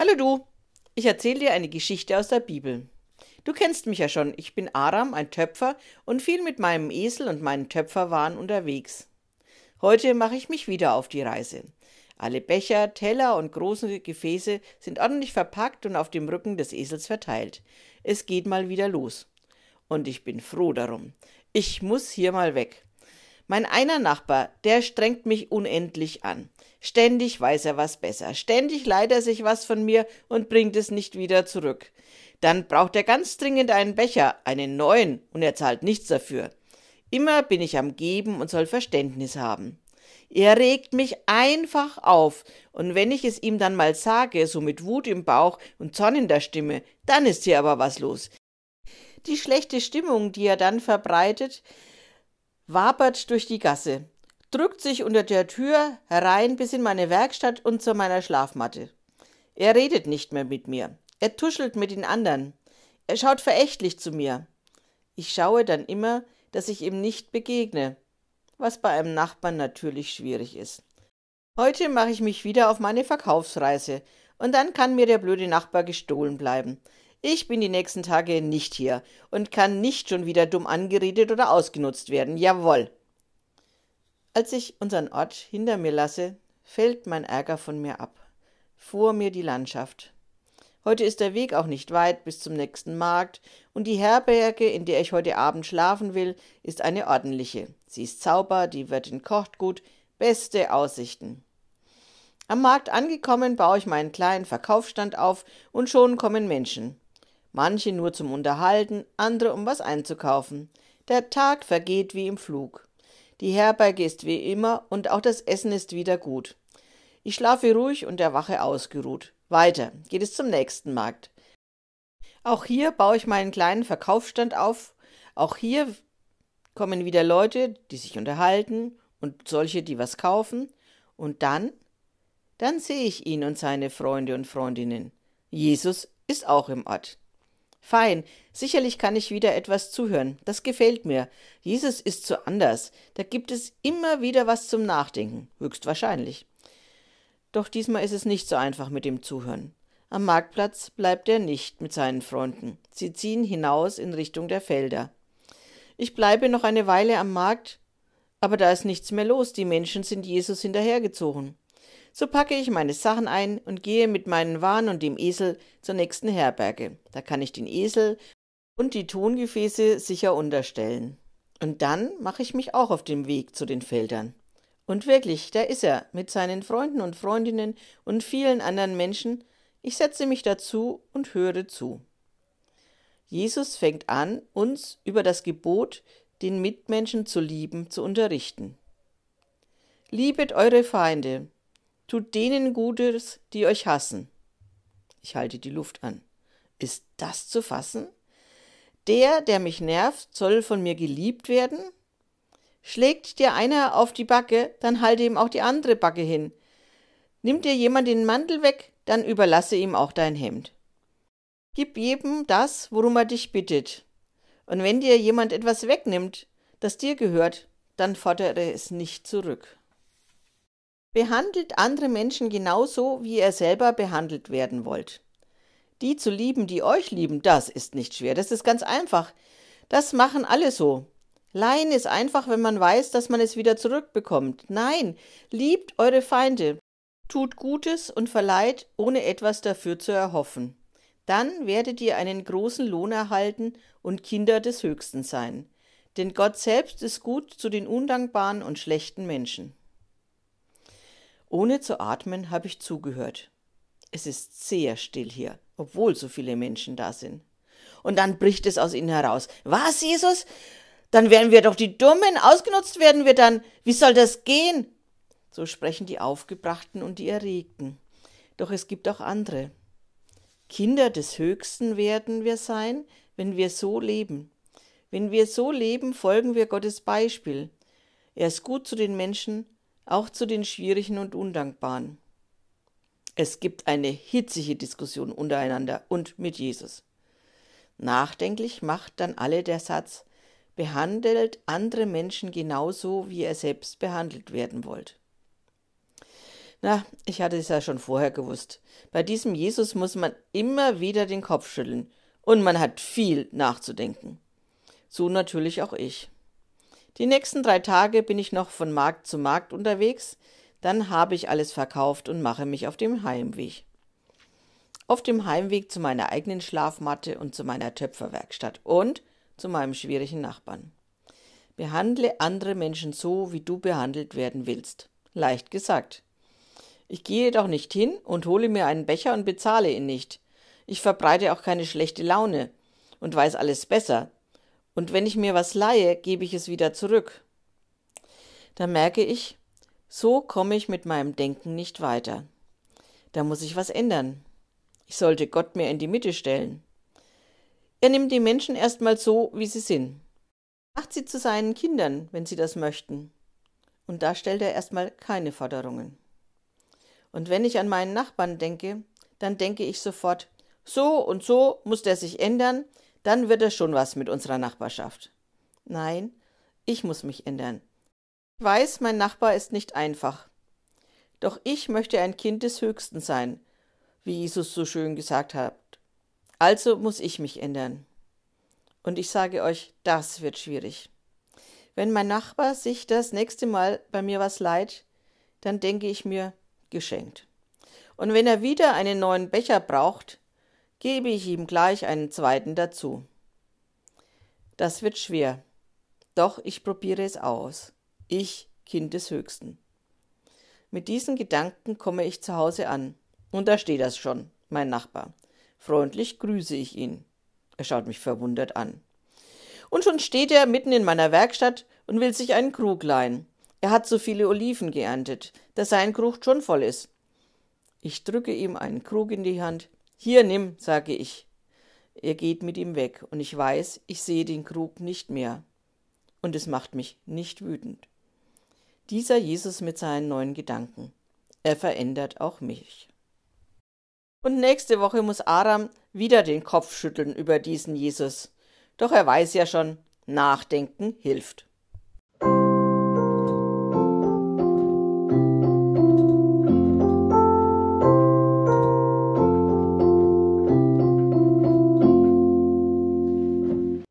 Hallo du, ich erzähle dir eine Geschichte aus der Bibel. Du kennst mich ja schon, ich bin Aram, ein Töpfer und viel mit meinem Esel und meinen Töpferwaren unterwegs. Heute mache ich mich wieder auf die Reise. Alle Becher, Teller und große Gefäße sind ordentlich verpackt und auf dem Rücken des Esels verteilt. Es geht mal wieder los. Und ich bin froh darum. Ich muss hier mal weg. Mein einer Nachbar, der strengt mich unendlich an. Ständig weiß er was besser. Ständig leiht er sich was von mir und bringt es nicht wieder zurück. Dann braucht er ganz dringend einen Becher, einen neuen, und er zahlt nichts dafür. Immer bin ich am Geben und soll Verständnis haben. Er regt mich einfach auf, und wenn ich es ihm dann mal sage, so mit Wut im Bauch und Zorn in der Stimme, dann ist hier aber was los. Die schlechte Stimmung, die er dann verbreitet, wabert durch die Gasse, drückt sich unter der Tür herein bis in meine Werkstatt und zu meiner Schlafmatte. Er redet nicht mehr mit mir. Er tuschelt mit den anderen. Er schaut verächtlich zu mir. Ich schaue dann immer, dass ich ihm nicht begegne, was bei einem Nachbarn natürlich schwierig ist. Heute mache ich mich wieder auf meine Verkaufsreise, und dann kann mir der blöde Nachbar gestohlen bleiben. Ich bin die nächsten Tage nicht hier und kann nicht schon wieder dumm angeredet oder ausgenutzt werden. Jawohl. Als ich unseren Ort hinter mir lasse, fällt mein Ärger von mir ab. Vor mir die Landschaft. Heute ist der Weg auch nicht weit bis zum nächsten Markt, und die Herberge, in der ich heute Abend schlafen will, ist eine ordentliche. Sie ist sauber, die Wirtin kocht gut, beste Aussichten. Am Markt angekommen, baue ich meinen kleinen Verkaufsstand auf, und schon kommen Menschen manche nur zum Unterhalten, andere um was einzukaufen. Der Tag vergeht wie im Flug. Die Herberge ist wie immer und auch das Essen ist wieder gut. Ich schlafe ruhig und erwache ausgeruht. Weiter geht es zum nächsten Markt. Auch hier baue ich meinen kleinen Verkaufsstand auf. Auch hier kommen wieder Leute, die sich unterhalten und solche, die was kaufen. Und dann, dann sehe ich ihn und seine Freunde und Freundinnen. Jesus ist auch im Ort. Fein, sicherlich kann ich wieder etwas zuhören. Das gefällt mir. Jesus ist so anders. Da gibt es immer wieder was zum Nachdenken. Höchstwahrscheinlich. Doch diesmal ist es nicht so einfach mit dem Zuhören. Am Marktplatz bleibt er nicht mit seinen Freunden. Sie ziehen hinaus in Richtung der Felder. Ich bleibe noch eine Weile am Markt, aber da ist nichts mehr los. Die Menschen sind Jesus hinterhergezogen. So packe ich meine Sachen ein und gehe mit meinen Waren und dem Esel zur nächsten Herberge. Da kann ich den Esel und die Tongefäße sicher unterstellen. Und dann mache ich mich auch auf den Weg zu den Feldern. Und wirklich, da ist er, mit seinen Freunden und Freundinnen und vielen anderen Menschen. Ich setze mich dazu und höre zu. Jesus fängt an, uns über das Gebot, den Mitmenschen zu lieben, zu unterrichten. Liebet eure Feinde, Tut denen Gutes, die euch hassen. Ich halte die Luft an. Ist das zu fassen? Der, der mich nervt, soll von mir geliebt werden? Schlägt dir einer auf die Backe, dann halte ihm auch die andere Backe hin. Nimmt dir jemand den Mantel weg, dann überlasse ihm auch dein Hemd. Gib jedem das, worum er dich bittet. Und wenn dir jemand etwas wegnimmt, das dir gehört, dann fordere es nicht zurück. Behandelt andere Menschen genauso, wie ihr selber behandelt werden wollt. Die zu lieben, die euch lieben, das ist nicht schwer, das ist ganz einfach. Das machen alle so. Leihen ist einfach, wenn man weiß, dass man es wieder zurückbekommt. Nein, liebt eure Feinde. Tut Gutes und verleiht, ohne etwas dafür zu erhoffen. Dann werdet ihr einen großen Lohn erhalten und Kinder des Höchsten sein. Denn Gott selbst ist gut zu den undankbaren und schlechten Menschen. Ohne zu atmen habe ich zugehört. Es ist sehr still hier, obwohl so viele Menschen da sind. Und dann bricht es aus ihnen heraus. Was, Jesus? Dann werden wir doch die Dummen, ausgenutzt werden wir dann. Wie soll das gehen? So sprechen die Aufgebrachten und die Erregten. Doch es gibt auch andere. Kinder des Höchsten werden wir sein, wenn wir so leben. Wenn wir so leben, folgen wir Gottes Beispiel. Er ist gut zu den Menschen, auch zu den Schwierigen und Undankbaren. Es gibt eine hitzige Diskussion untereinander und mit Jesus. Nachdenklich macht dann alle der Satz, behandelt andere Menschen genauso, wie ihr selbst behandelt werden wollt. Na, ich hatte es ja schon vorher gewusst. Bei diesem Jesus muss man immer wieder den Kopf schütteln und man hat viel nachzudenken. So natürlich auch ich. Die nächsten drei Tage bin ich noch von Markt zu Markt unterwegs, dann habe ich alles verkauft und mache mich auf dem Heimweg. Auf dem Heimweg zu meiner eigenen Schlafmatte und zu meiner Töpferwerkstatt und zu meinem schwierigen Nachbarn. Behandle andere Menschen so, wie du behandelt werden willst. Leicht gesagt. Ich gehe doch nicht hin und hole mir einen Becher und bezahle ihn nicht. Ich verbreite auch keine schlechte Laune und weiß alles besser. Und wenn ich mir was leihe, gebe ich es wieder zurück. Da merke ich, so komme ich mit meinem Denken nicht weiter. Da muss ich was ändern. Ich sollte Gott mehr in die Mitte stellen. Er nimmt die Menschen erstmal so, wie sie sind. Macht sie zu seinen Kindern, wenn sie das möchten. Und da stellt er erstmal keine Forderungen. Und wenn ich an meinen Nachbarn denke, dann denke ich sofort, so und so muss der sich ändern, dann wird es schon was mit unserer Nachbarschaft. Nein, ich muss mich ändern. Ich weiß, mein Nachbar ist nicht einfach. Doch ich möchte ein Kind des Höchsten sein, wie Jesus so schön gesagt hat. Also muss ich mich ändern. Und ich sage euch, das wird schwierig. Wenn mein Nachbar sich das nächste Mal bei mir was leiht, dann denke ich mir, geschenkt. Und wenn er wieder einen neuen Becher braucht, gebe ich ihm gleich einen zweiten dazu. Das wird schwer, doch ich probiere es aus. Ich, Kind des Höchsten. Mit diesen Gedanken komme ich zu Hause an. Und da steht das schon, mein Nachbar. Freundlich grüße ich ihn. Er schaut mich verwundert an. Und schon steht er mitten in meiner Werkstatt und will sich einen Krug leihen. Er hat so viele Oliven geerntet, dass sein Krug schon voll ist. Ich drücke ihm einen Krug in die Hand. Hier nimm, sage ich. Er geht mit ihm weg, und ich weiß, ich sehe den Krug nicht mehr. Und es macht mich nicht wütend. Dieser Jesus mit seinen neuen Gedanken. Er verändert auch mich. Und nächste Woche muss Aram wieder den Kopf schütteln über diesen Jesus. Doch er weiß ja schon, Nachdenken hilft.